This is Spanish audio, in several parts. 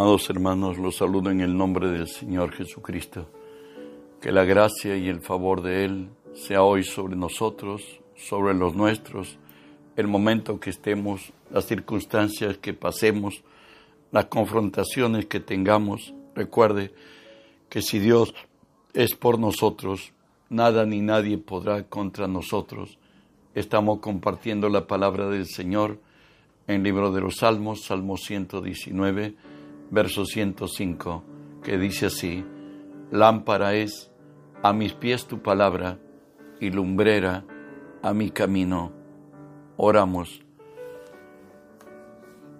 Amados hermanos, los saludo en el nombre del Señor Jesucristo. Que la gracia y el favor de Él sea hoy sobre nosotros, sobre los nuestros, el momento que estemos, las circunstancias que pasemos, las confrontaciones que tengamos. Recuerde que si Dios es por nosotros, nada ni nadie podrá contra nosotros. Estamos compartiendo la palabra del Señor en el libro de los Salmos, Salmo 119 verso 105, que dice así, lámpara es a mis pies tu palabra y lumbrera a mi camino. Oramos.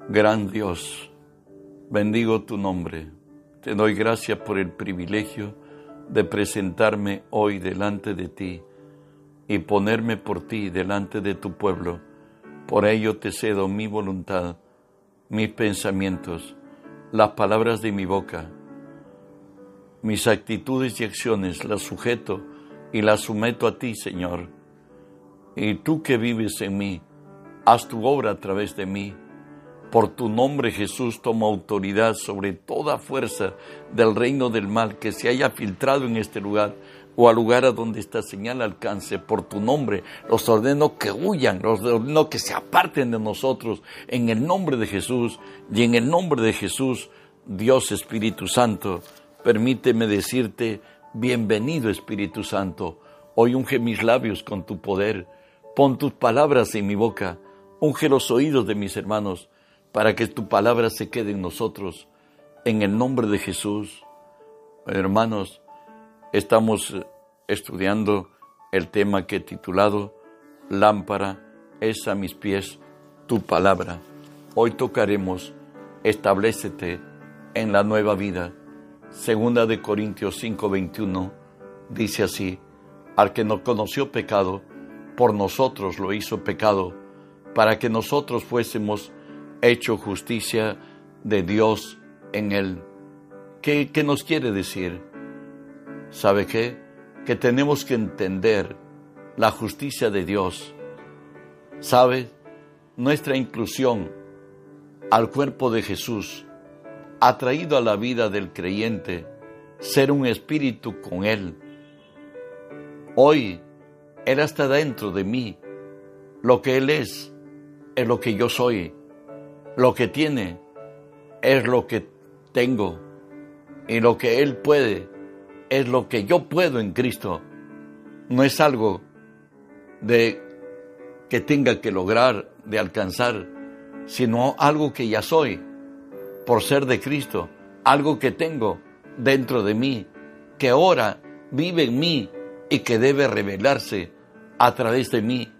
Gran Dios, bendigo tu nombre. Te doy gracias por el privilegio de presentarme hoy delante de ti y ponerme por ti delante de tu pueblo. Por ello te cedo mi voluntad, mis pensamientos, las palabras de mi boca. Mis actitudes y acciones las sujeto y las someto a ti, Señor. Y tú que vives en mí, haz tu obra a través de mí. Por tu nombre, Jesús, toma autoridad sobre toda fuerza del reino del mal que se haya filtrado en este lugar o al lugar a donde esta señal alcance. Por tu nombre, los ordeno que huyan, los ordeno que se aparten de nosotros en el nombre de Jesús y en el nombre de Jesús, Dios Espíritu Santo, permíteme decirte, bienvenido Espíritu Santo, hoy unge mis labios con tu poder, pon tus palabras en mi boca, unge los oídos de mis hermanos, para que tu palabra se quede en nosotros, en el nombre de Jesús. Hermanos, estamos estudiando el tema que he titulado Lámpara es a mis pies tu palabra. Hoy tocaremos Establecete en la nueva vida. Segunda de Corintios 5:21 dice así, al que no conoció pecado, por nosotros lo hizo pecado, para que nosotros fuésemos hecho justicia de Dios en él. ¿Qué, qué nos quiere decir? ¿Sabe qué? Que tenemos que entender la justicia de Dios. ¿Sabe? Nuestra inclusión al cuerpo de Jesús ha traído a la vida del creyente ser un espíritu con Él. Hoy Él está dentro de mí. Lo que Él es es lo que yo soy. Lo que tiene es lo que tengo. Y lo que Él puede es lo que yo puedo en Cristo. No es algo de que tenga que lograr, de alcanzar, sino algo que ya soy por ser de Cristo, algo que tengo dentro de mí, que ahora vive en mí y que debe revelarse a través de mí.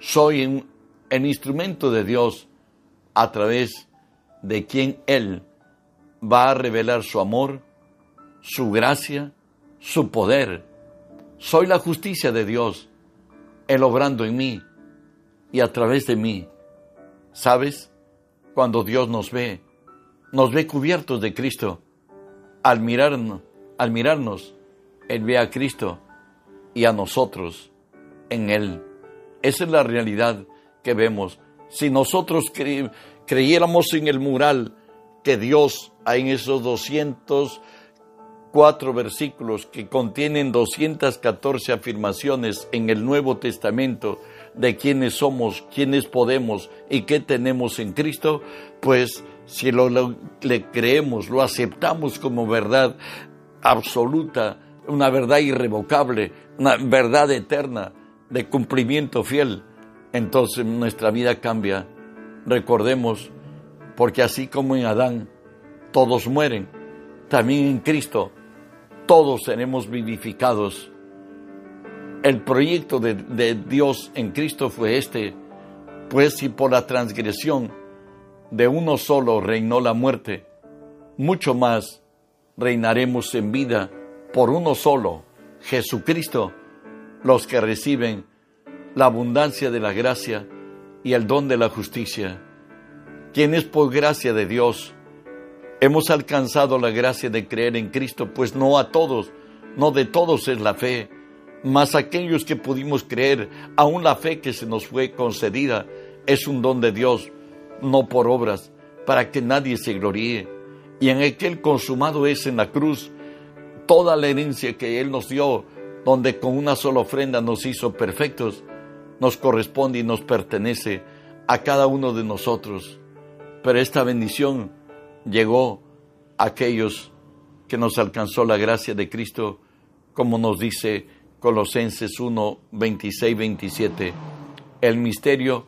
Soy el instrumento de Dios a través de quien Él va a revelar su amor, su gracia, su poder. Soy la justicia de Dios, Él obrando en mí y a través de mí. ¿Sabes? Cuando Dios nos ve, nos ve cubiertos de Cristo. Al mirarnos, al mirarnos, Él ve a Cristo y a nosotros en Él. Esa es la realidad que vemos. Si nosotros creyéramos en el mural que Dios en esos 204 versículos que contienen 214 afirmaciones en el Nuevo Testamento de quiénes somos, quiénes podemos y qué tenemos en Cristo, pues si lo, le creemos, lo aceptamos como verdad absoluta, una verdad irrevocable, una verdad eterna, de cumplimiento fiel, entonces nuestra vida cambia. Recordemos, porque así como en Adán todos mueren, también en Cristo todos seremos vivificados. El proyecto de, de Dios en Cristo fue este, pues si por la transgresión de uno solo reinó la muerte, mucho más reinaremos en vida por uno solo, Jesucristo, los que reciben la abundancia de la gracia y el don de la justicia, quienes por gracia de Dios hemos alcanzado la gracia de creer en Cristo, pues no a todos, no de todos es la fe, mas aquellos que pudimos creer, aún la fe que se nos fue concedida, es un don de Dios no por obras, para que nadie se gloríe. y en aquel consumado es en la cruz toda la herencia que Él nos dio, donde con una sola ofrenda nos hizo perfectos, nos corresponde y nos pertenece a cada uno de nosotros. Pero esta bendición llegó a aquellos que nos alcanzó la gracia de Cristo, como nos dice Colosenses 1, 26, 27. El misterio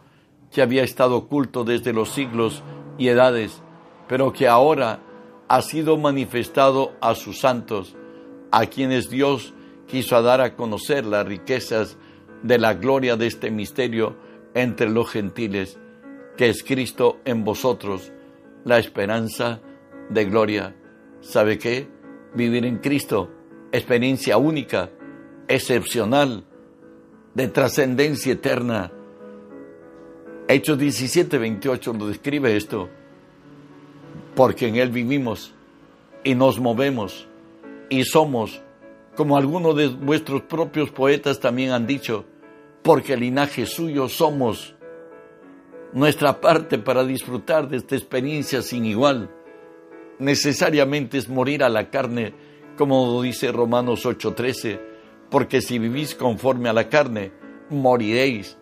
que había estado oculto desde los siglos y edades, pero que ahora ha sido manifestado a sus santos, a quienes Dios quiso dar a conocer las riquezas de la gloria de este misterio entre los gentiles, que es Cristo en vosotros, la esperanza de gloria. ¿Sabe qué? Vivir en Cristo, experiencia única, excepcional, de trascendencia eterna. Hechos 17, 28 nos describe esto, porque en Él vivimos y nos movemos y somos, como algunos de vuestros propios poetas también han dicho, porque el linaje suyo somos nuestra parte para disfrutar de esta experiencia sin igual. Necesariamente es morir a la carne, como dice Romanos 8:13, porque si vivís conforme a la carne, moriréis,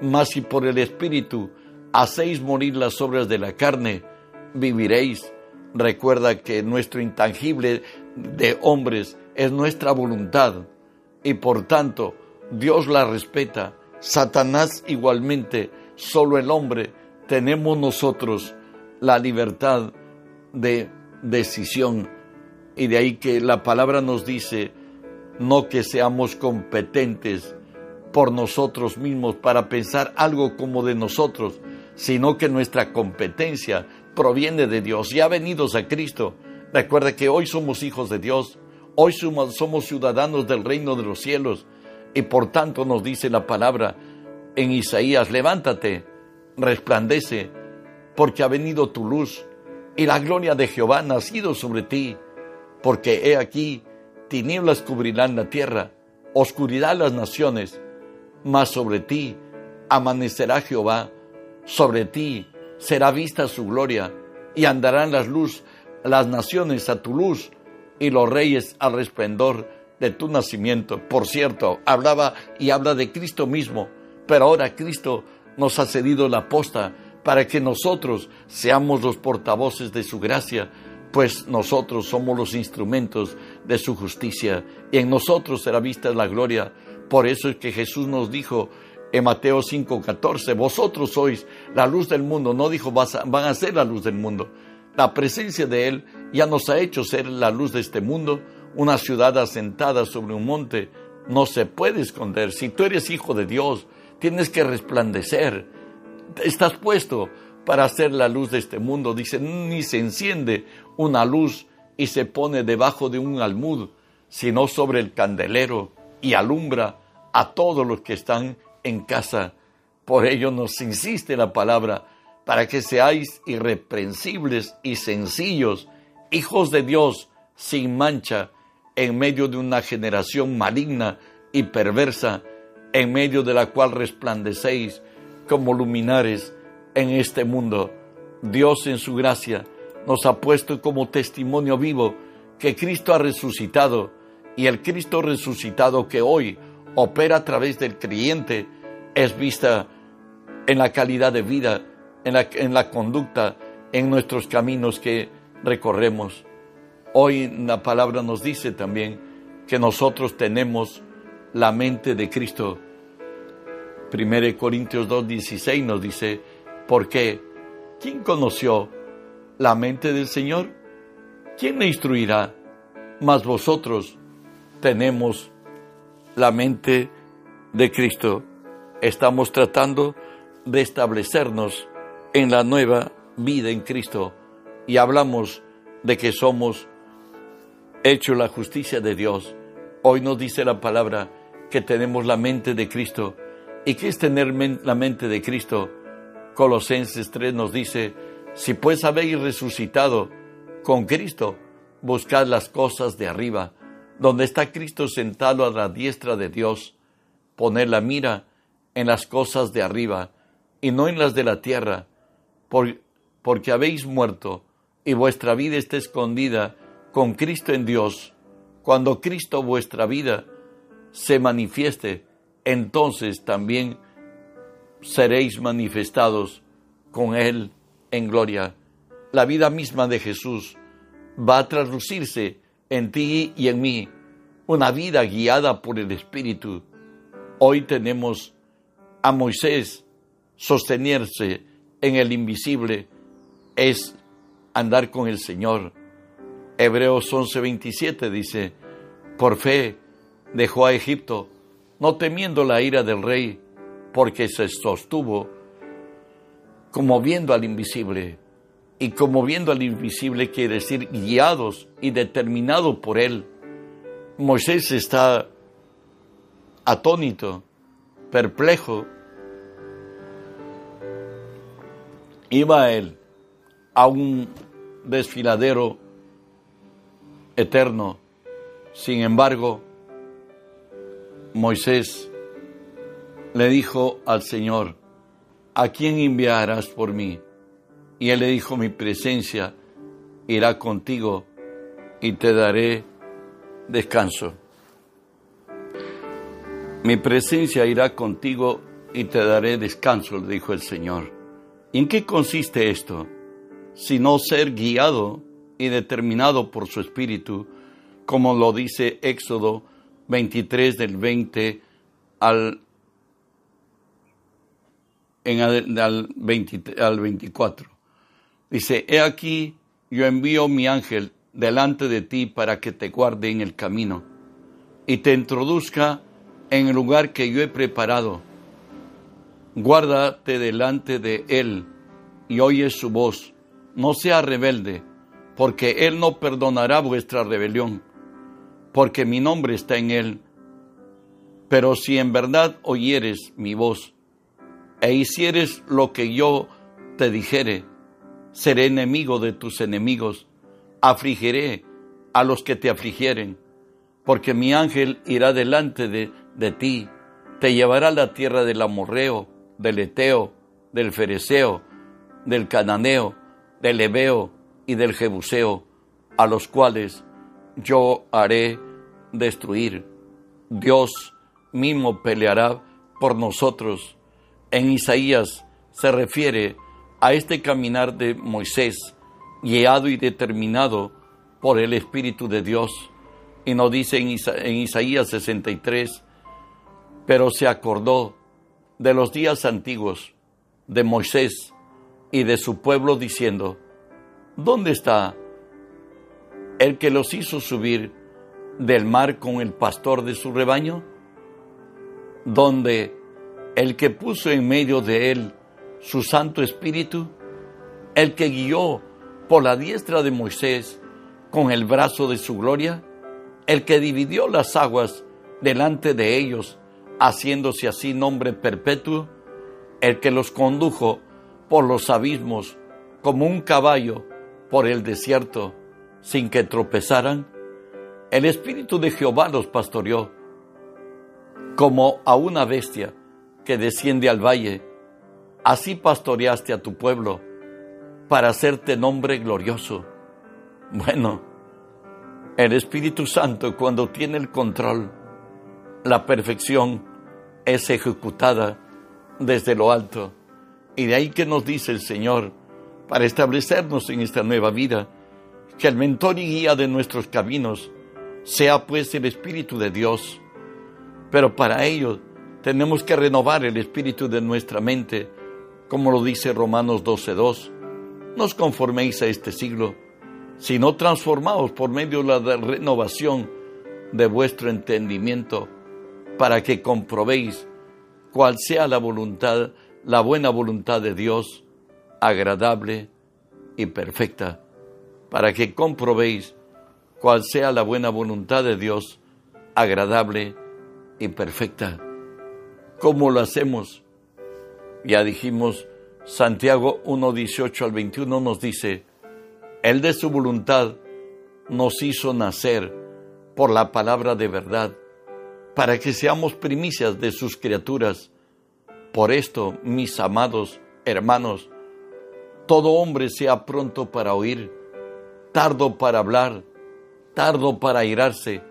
mas si por el Espíritu hacéis morir las obras de la carne, viviréis. Recuerda que nuestro intangible de hombres es nuestra voluntad y por tanto Dios la respeta. Satanás igualmente, solo el hombre, tenemos nosotros la libertad de decisión. Y de ahí que la palabra nos dice, no que seamos competentes por nosotros mismos para pensar algo como de nosotros, sino que nuestra competencia proviene de Dios. Ya venidos a Cristo, recuerda que hoy somos hijos de Dios, hoy somos ciudadanos del reino de los cielos y por tanto nos dice la palabra en Isaías, levántate, resplandece, porque ha venido tu luz y la gloria de Jehová ha nacido sobre ti, porque he aquí, tinieblas cubrirán la tierra, oscuridad las naciones, mas sobre ti amanecerá Jehová, sobre ti será vista su gloria, y andarán las luz, las naciones a tu luz, y los reyes al resplendor de tu nacimiento. Por cierto, hablaba y habla de Cristo mismo, pero ahora Cristo nos ha cedido la posta para que nosotros seamos los portavoces de su gracia, pues nosotros somos los instrumentos de su justicia y en nosotros será vista la gloria. Por eso es que Jesús nos dijo en Mateo 5:14, vosotros sois la luz del mundo, no dijo van a ser la luz del mundo. La presencia de Él ya nos ha hecho ser la luz de este mundo, una ciudad asentada sobre un monte no se puede esconder. Si tú eres hijo de Dios, tienes que resplandecer. Estás puesto para ser la luz de este mundo. Dice, ni se enciende una luz y se pone debajo de un almud, sino sobre el candelero y alumbra a todos los que están en casa. Por ello nos insiste la palabra, para que seáis irreprensibles y sencillos, hijos de Dios, sin mancha, en medio de una generación maligna y perversa, en medio de la cual resplandecéis como luminares en este mundo. Dios en su gracia nos ha puesto como testimonio vivo que Cristo ha resucitado y el Cristo resucitado que hoy opera a través del creyente es vista en la calidad de vida, en la, conducta, en nuestros caminos que recorremos. Hoy la palabra nos dice también que nosotros tenemos la mente de Cristo. 1 Corintios 2.16 nos dice, ¿por qué? ¿Quién conoció la mente del Señor? ¿Quién le instruirá? Mas vosotros tenemos la mente de Cristo. Estamos tratando de establecernos en la nueva vida en Cristo y hablamos de que somos hecho la justicia de Dios. Hoy nos dice la palabra que tenemos la mente de Cristo. ¿Y qué es tener la mente de Cristo? Colosenses 3 nos dice, si pues habéis resucitado con Cristo, buscad las cosas de arriba, donde está Cristo sentado a la diestra de Dios. Poned la mira en las cosas de arriba y no en las de la tierra, porque habéis muerto y vuestra vida está escondida con Cristo en Dios, cuando Cristo vuestra vida se manifieste, entonces también seréis manifestados con Él en gloria. La vida misma de Jesús va a traducirse en ti y en mí, una vida guiada por el Espíritu. Hoy tenemos a Moisés sostenerse en el invisible, es andar con el Señor. Hebreos 11:27 dice, por fe dejó a Egipto, no temiendo la ira del rey, porque se sostuvo como viendo al invisible. Y como viendo al invisible quiere decir guiados y determinados por él. Moisés está atónito, perplejo. Iba él a un desfiladero eterno. Sin embargo, Moisés le dijo al Señor, ¿a quién enviarás por mí? Y él le dijo, mi presencia irá contigo y te daré descanso. Mi presencia irá contigo y te daré descanso, le dijo el Señor. ¿En qué consiste esto? Sino ser guiado y determinado por su Espíritu, como lo dice Éxodo 23 del 20 al, en, al, 20, al 24. Dice, he aquí, yo envío mi ángel delante de ti para que te guarde en el camino y te introduzca en el lugar que yo he preparado. Guárdate delante de él y oye su voz. No sea rebelde, porque él no perdonará vuestra rebelión, porque mi nombre está en él. Pero si en verdad oyeres mi voz e hicieres lo que yo te dijere, seré enemigo de tus enemigos, afligiré a los que te afligieren, porque mi ángel irá delante de, de ti, te llevará a la tierra del amorreo, del eteo, del fereceo, del cananeo, del ebeo y del jebuseo, a los cuales yo haré destruir. Dios mismo peleará por nosotros. En Isaías se refiere a este caminar de Moisés, guiado y determinado por el Espíritu de Dios. Y nos dice en, Isaías 63, pero se acordó de los días antiguos de Moisés y de su pueblo diciendo, ¿dónde está el que los hizo subir del mar con el pastor de su rebaño? ¿Dónde el que puso en medio de él su Santo Espíritu, el que guió por la diestra de Moisés con el brazo de su gloria, el que dividió las aguas delante de ellos, haciéndose así nombre perpetuo, el que los condujo por los abismos como un caballo por el desierto sin que tropezaran, el Espíritu de Jehová los pastoreó como a una bestia que desciende al valle Así pastoreaste a tu pueblo para hacerte nombre glorioso. Bueno, el Espíritu Santo cuando tiene el control, la perfección es ejecutada desde lo alto. Y de ahí que nos dice el Señor, para establecernos en esta nueva vida, que el mentor y guía de nuestros caminos sea pues el Espíritu de Dios. Pero para ello tenemos que renovar el espíritu de nuestra mente como lo dice Romanos 12.2, no os conforméis a este siglo, sino transformaos por medio de la renovación de vuestro entendimiento, para que comprobéis cuál sea la voluntad, la buena voluntad de Dios, agradable y perfecta, para que comprobéis cuál sea la buena voluntad de Dios, agradable y perfecta. ¿Cómo lo hacemos? Ya dijimos, Santiago 1, 18 al 21 nos dice, Él de su voluntad nos hizo nacer por la palabra de verdad, para que seamos primicias de sus criaturas. Por esto, mis amados hermanos, todo hombre sea pronto para oír, tardo para hablar, tardo para irarse,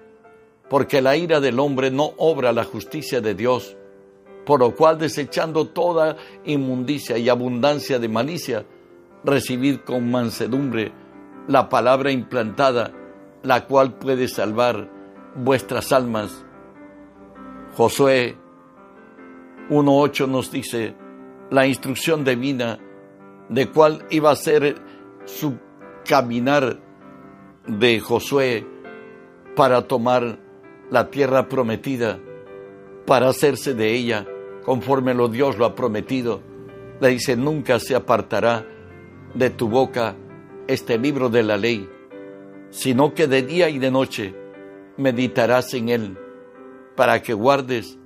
porque la ira del hombre no obra la justicia de Dios, por lo cual desechando toda inmundicia y abundancia de malicia, recibid con mansedumbre la palabra implantada, la cual puede salvar vuestras almas. Josué 1.8 nos dice la instrucción divina de cuál iba a ser su caminar de Josué para tomar la tierra prometida, para hacerse de ella conforme lo Dios lo ha prometido. Le dice, nunca se apartará de tu boca este libro de la ley, sino que de día y de noche meditarás en él, para que guardes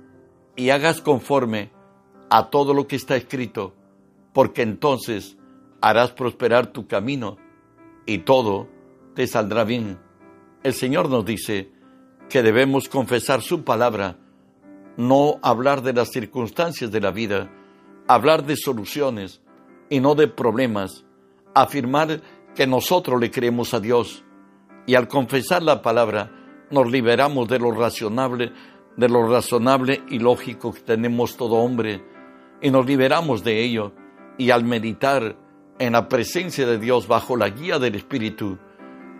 y hagas conforme a todo lo que está escrito, porque entonces harás prosperar tu camino y todo te saldrá bien. El Señor nos dice que debemos confesar su palabra, no hablar de las circunstancias de la vida, hablar de soluciones y no de problemas, afirmar que nosotros le creemos a Dios y al confesar la palabra nos liberamos de lo razonable, de lo razonable y lógico que tenemos todo hombre y nos liberamos de ello y al meditar en la presencia de Dios bajo la guía del Espíritu,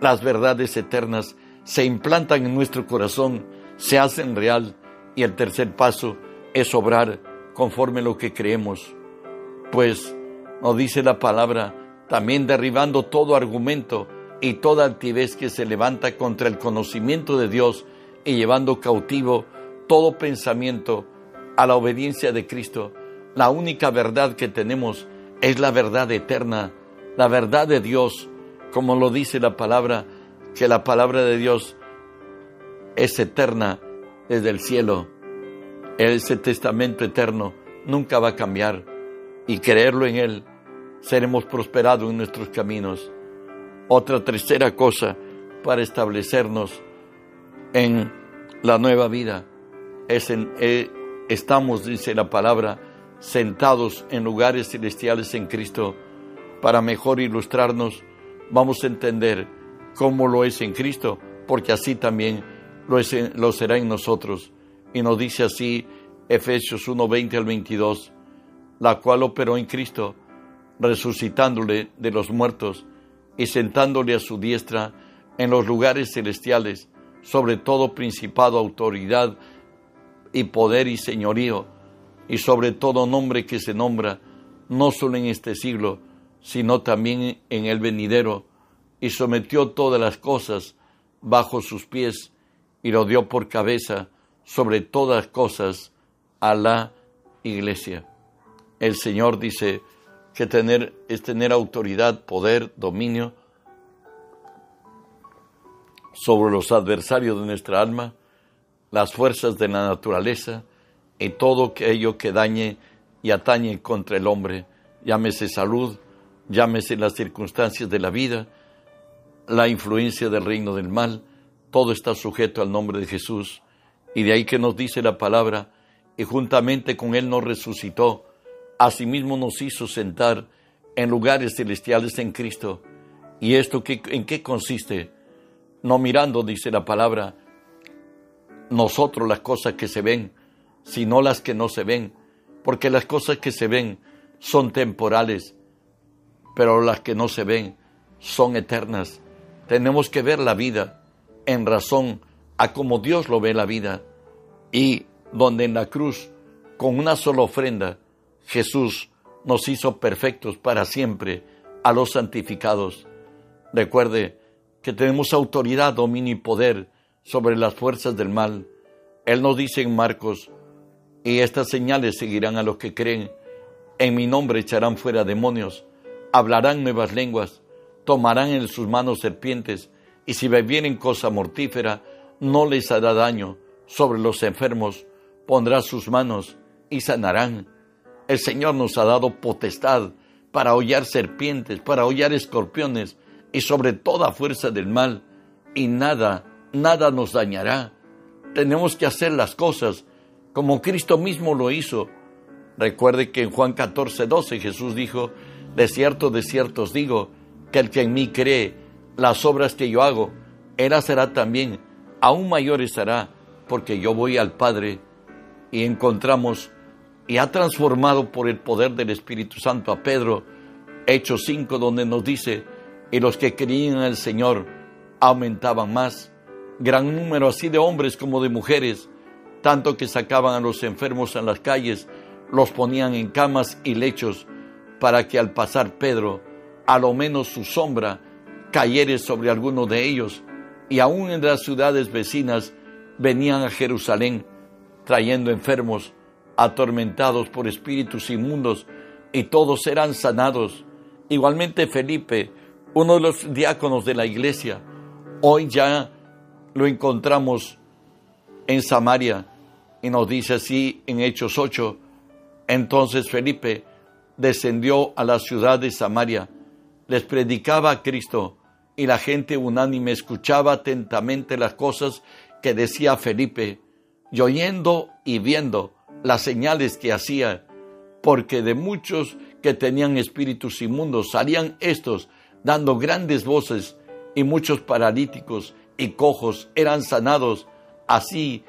las verdades eternas se implantan en nuestro corazón, se hacen real y el tercer paso es obrar conforme lo que creemos. Pues nos dice la palabra, también derribando todo argumento y toda altivez que se levanta contra el conocimiento de Dios y llevando cautivo todo pensamiento a la obediencia de Cristo. La única verdad que tenemos es la verdad eterna, la verdad de Dios, como lo dice la palabra, que la palabra de Dios es eterna desde el cielo. Ese testamento eterno nunca va a cambiar y creerlo en Él, seremos prosperados en nuestros caminos. Otra tercera cosa para establecernos en la nueva vida es en, eh, estamos, dice la palabra, sentados en lugares celestiales en Cristo. Para mejor ilustrarnos, vamos a entender cómo lo es en Cristo, porque así también lo, es lo será en nosotros. Y nos dice así Efesios 1, 20 al 22, la cual operó en Cristo, resucitándole de los muertos y sentándole a su diestra en los lugares celestiales, sobre todo principado, autoridad y poder y señorío y sobre todo nombre que se nombra, no solo en este siglo, sino también en el venidero, y sometió todas las cosas bajo sus pies, y lo dio por cabeza sobre todas cosas a la iglesia. El Señor dice que tener es tener autoridad, poder, dominio sobre los adversarios de nuestra alma, las fuerzas de la naturaleza, y todo aquello que dañe y atañe contra el hombre, llámese salud, llámese las circunstancias de la vida, la influencia del reino del mal, todo está sujeto al nombre de Jesús. Y de ahí que nos dice la palabra, y juntamente con Él nos resucitó, asimismo nos hizo sentar en lugares celestiales en Cristo. ¿Y esto qué, en qué consiste? No mirando, dice la palabra, nosotros las cosas que se ven, sino las que no se ven, porque las cosas que se ven son temporales, pero las que no se ven son eternas. Tenemos que ver la vida en razón a como Dios lo ve la vida y donde en la cruz, con una sola ofrenda, Jesús nos hizo perfectos para siempre a los santificados. Recuerde que tenemos autoridad, dominio y poder sobre las fuerzas del mal. Él nos dice en Marcos y estas señales seguirán a los que creen. En mi nombre echarán fuera demonios, hablarán nuevas lenguas, tomarán en sus manos serpientes, y si bebieren cosa mortífera, no les hará daño. Sobre los enfermos pondrá sus manos y sanarán. El Señor nos ha dado potestad para hollar serpientes, para hollar escorpiones y sobre toda fuerza del mal, y nada, nada nos dañará. Tenemos que hacer las cosas como Cristo mismo lo hizo. Recuerde que en Juan 14, 12 Jesús dijo, de cierto, de cierto os digo, que el que en mí cree, las obras que yo hago, Él hará también, aún mayores hará, porque yo voy al Padre y encontramos y ha transformado por el poder del Espíritu Santo a Pedro, Hechos 5, donde nos dice, y los que creían el Señor aumentaban más, gran número así de hombres como de mujeres, tanto que sacaban a los enfermos en las calles, los ponían en camas y lechos, para que al pasar Pedro, a lo menos su sombra cayere sobre alguno de ellos, y aún en las ciudades vecinas venían a Jerusalén, trayendo enfermos, atormentados por espíritus inmundos, y todos eran sanados. Igualmente Felipe, uno de los diáconos de la iglesia, hoy ya lo encontramos en Samaria, y nos dice así en Hechos 8, entonces Felipe descendió a la ciudad de Samaria, les predicaba a Cristo, y la gente unánime escuchaba atentamente las cosas que decía Felipe, y oyendo y viendo las señales que hacía, porque de muchos que tenían espíritus inmundos salían estos dando grandes voces, y muchos paralíticos y cojos eran sanados, así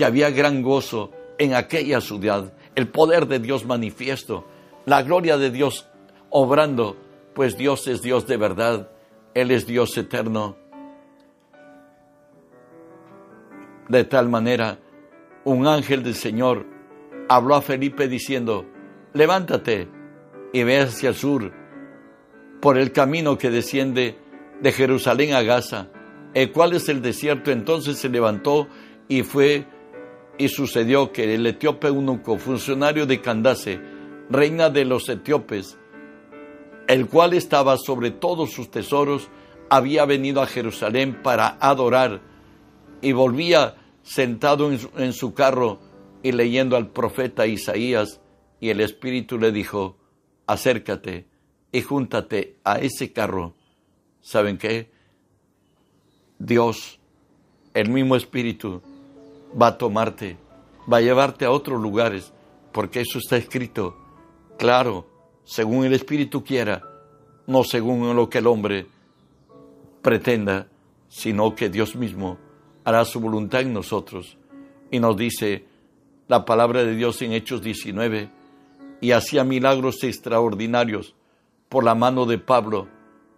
que había gran gozo en aquella ciudad, el poder de Dios manifiesto, la gloria de Dios obrando, pues Dios es Dios de verdad, Él es Dios eterno. De tal manera, un ángel del Señor habló a Felipe diciendo, levántate y ve hacia el sur, por el camino que desciende de Jerusalén a Gaza, el cual es el desierto. Entonces se levantó y fue, y sucedió que el etíope eunuco, funcionario de Candace, reina de los etíopes, el cual estaba sobre todos sus tesoros, había venido a Jerusalén para adorar y volvía sentado en su, carro y leyendo al profeta Isaías, y el Espíritu le dijo, acércate y júntate a ese carro. ¿Saben qué? Dios, el mismo Espíritu, va a tomarte, va a llevarte a otros lugares, porque eso está escrito, claro, según el Espíritu quiera, no según lo que el hombre pretenda, sino que Dios mismo hará su voluntad en nosotros. Y nos dice la palabra de Dios en Hechos 19, y hacía milagros extraordinarios por la mano de Pablo,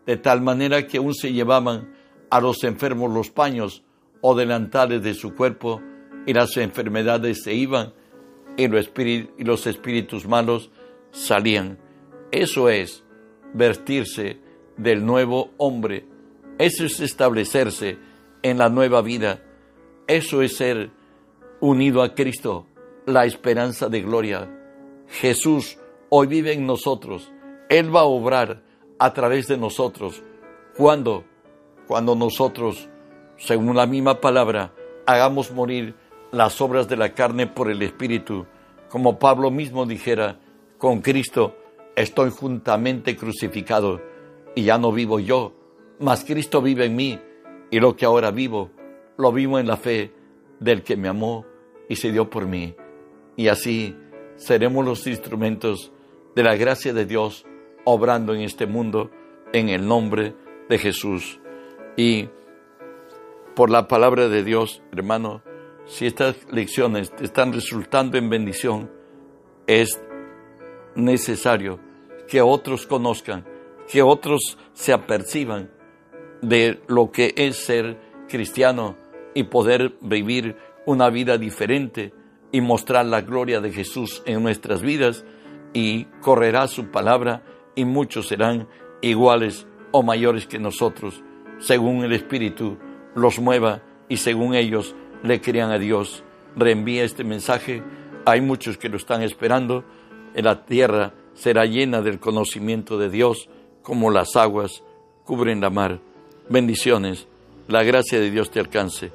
de tal manera que aún se llevaban a los enfermos los paños o delantales de su cuerpo, y las enfermedades se iban, y los espíritus malos salían. Eso es vestirse del nuevo hombre. Eso es establecerse en la nueva vida. Eso es ser unido a Cristo, la esperanza de gloria. Jesús hoy vive en nosotros. Él va a obrar a través de nosotros. ¿Cuándo? Cuando nosotros, según la misma palabra, hagamos morir las obras de la carne por el Espíritu. Como Pablo mismo dijera, con Cristo estoy juntamente crucificado y ya no vivo yo, mas Cristo vive en mí y lo que ahora vivo, lo vivo en la fe del que me amó y se dio por mí. Y así seremos los instrumentos de la gracia de Dios obrando en este mundo en el nombre de Jesús. Y por la palabra de Dios, hermano, si estas lecciones te están resultando en bendición, es necesario que otros conozcan, que otros se aperciban de lo que es ser cristiano y poder vivir una vida diferente y mostrar la gloria de Jesús en nuestras vidas y correrá su palabra y muchos serán iguales o mayores que nosotros, según el Espíritu los mueva y según ellos le crean a Dios. Reenvía este mensaje, hay muchos que lo están esperando, en la tierra será llena del conocimiento de Dios como las aguas cubren la mar bendiciones, la gracia de Dios te alcance.